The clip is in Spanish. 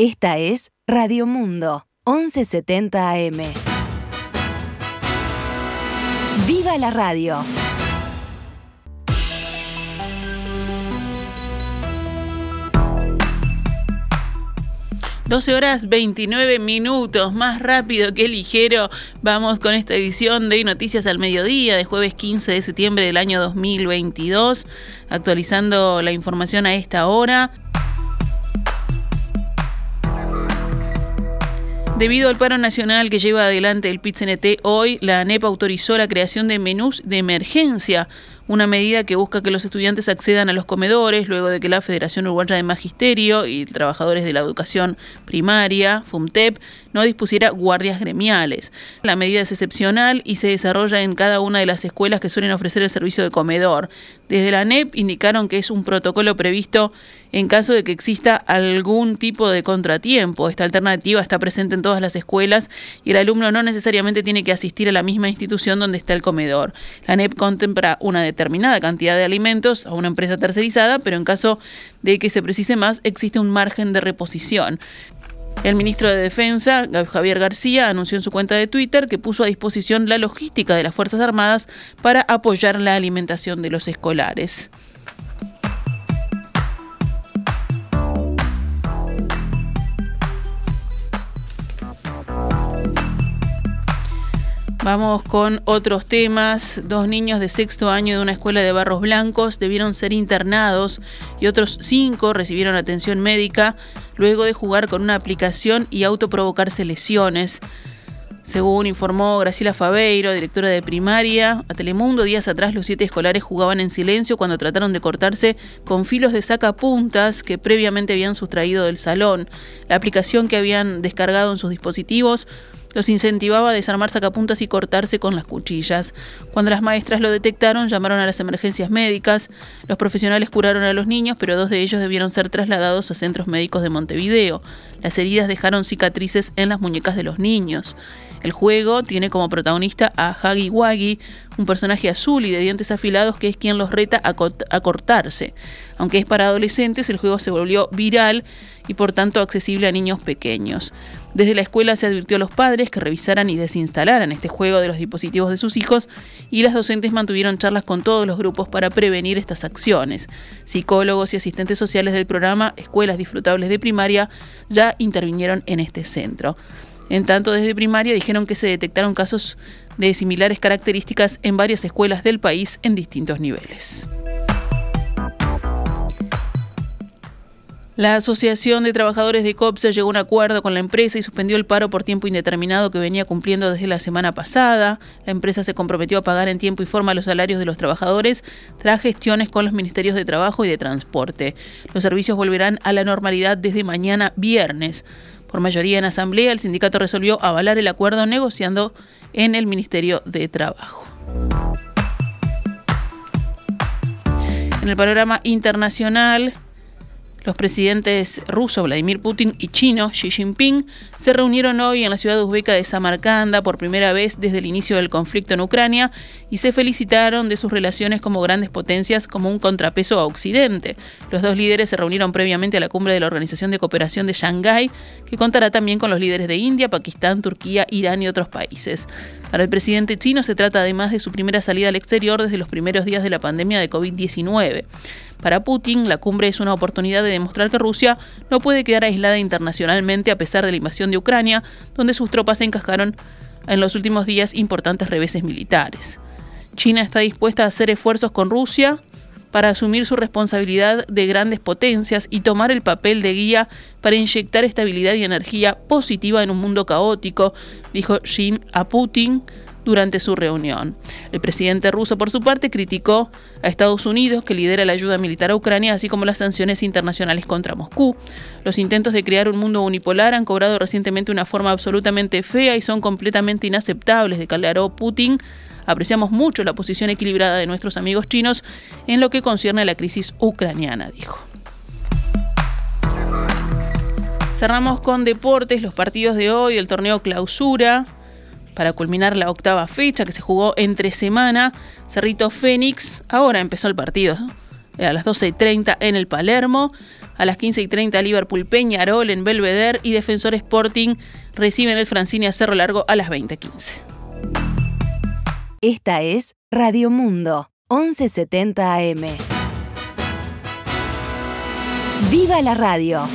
Esta es Radio Mundo, 1170 AM. ¡Viva la radio! 12 horas 29 minutos, más rápido que ligero. Vamos con esta edición de Noticias al Mediodía de jueves 15 de septiembre del año 2022, actualizando la información a esta hora. Debido al paro nacional que lleva adelante el PIT-CNT hoy, la ANEP autorizó la creación de menús de emergencia una medida que busca que los estudiantes accedan a los comedores luego de que la Federación Uruguaya de Magisterio y trabajadores de la educación primaria, FUMTEP, no dispusiera guardias gremiales. La medida es excepcional y se desarrolla en cada una de las escuelas que suelen ofrecer el servicio de comedor. Desde la ANEP indicaron que es un protocolo previsto en caso de que exista algún tipo de contratiempo. Esta alternativa está presente en todas las escuelas y el alumno no necesariamente tiene que asistir a la misma institución donde está el comedor. La ANEP contempla una determinada cantidad de alimentos a una empresa tercerizada, pero en caso de que se precise más, existe un margen de reposición. El ministro de Defensa, Javier García, anunció en su cuenta de Twitter que puso a disposición la logística de las Fuerzas Armadas para apoyar la alimentación de los escolares. Vamos con otros temas. Dos niños de sexto año de una escuela de Barros Blancos debieron ser internados y otros cinco recibieron atención médica luego de jugar con una aplicación y autoprovocarse lesiones. Según informó Graciela Fabeiro, directora de primaria, a Telemundo días atrás los siete escolares jugaban en silencio cuando trataron de cortarse con filos de sacapuntas que previamente habían sustraído del salón. La aplicación que habían descargado en sus dispositivos los incentivaba a desarmar sacapuntas y cortarse con las cuchillas. Cuando las maestras lo detectaron, llamaron a las emergencias médicas. Los profesionales curaron a los niños, pero dos de ellos debieron ser trasladados a centros médicos de Montevideo. Las heridas dejaron cicatrices en las muñecas de los niños. El juego tiene como protagonista a Huggy Wuggy, un personaje azul y de dientes afilados que es quien los reta a, a cortarse. Aunque es para adolescentes, el juego se volvió viral y por tanto accesible a niños pequeños. Desde la escuela se advirtió a los padres que revisaran y desinstalaran este juego de los dispositivos de sus hijos y las docentes mantuvieron charlas con todos los grupos para prevenir estas acciones. Psicólogos y asistentes sociales del programa Escuelas Disfrutables de Primaria ya intervinieron en este centro. En tanto, desde primaria dijeron que se detectaron casos de similares características en varias escuelas del país en distintos niveles. La Asociación de Trabajadores de COPSA llegó a un acuerdo con la empresa y suspendió el paro por tiempo indeterminado que venía cumpliendo desde la semana pasada. La empresa se comprometió a pagar en tiempo y forma los salarios de los trabajadores tras gestiones con los ministerios de Trabajo y de Transporte. Los servicios volverán a la normalidad desde mañana viernes. Por mayoría en asamblea, el sindicato resolvió avalar el acuerdo negociando en el Ministerio de Trabajo. En el panorama internacional, los presidentes ruso Vladimir Putin y chino Xi Jinping se reunieron hoy en la ciudad uzbeca de Samarcanda por primera vez desde el inicio del conflicto en Ucrania y se felicitaron de sus relaciones como grandes potencias como un contrapeso a Occidente. Los dos líderes se reunieron previamente a la cumbre de la Organización de Cooperación de Shanghái, que contará también con los líderes de India, Pakistán, Turquía, Irán y otros países. Para el presidente chino se trata además de su primera salida al exterior desde los primeros días de la pandemia de COVID-19. Para Putin, la cumbre es una oportunidad de demostrar que Rusia no puede quedar aislada internacionalmente a pesar de la invasión de Ucrania, donde sus tropas encajaron en los últimos días importantes reveses militares. China está dispuesta a hacer esfuerzos con Rusia para asumir su responsabilidad de grandes potencias y tomar el papel de guía para inyectar estabilidad y energía positiva en un mundo caótico, dijo Xi a Putin durante su reunión. El presidente ruso, por su parte, criticó a Estados Unidos, que lidera la ayuda militar a Ucrania, así como las sanciones internacionales contra Moscú. Los intentos de crear un mundo unipolar han cobrado recientemente una forma absolutamente fea y son completamente inaceptables, declaró Putin. Apreciamos mucho la posición equilibrada de nuestros amigos chinos en lo que concierne a la crisis ucraniana, dijo. Cerramos con deportes, los partidos de hoy, el torneo clausura para culminar la octava fecha que se jugó entre semana. Cerrito Fénix, ahora empezó el partido, a las 12.30 en el Palermo. A las 15 y 30 Liverpool Peñarol en Belvedere y Defensor Sporting reciben el Francini a Cerro Largo a las 20.15. Esta es Radio Mundo, 1170 AM. ¡Viva la radio!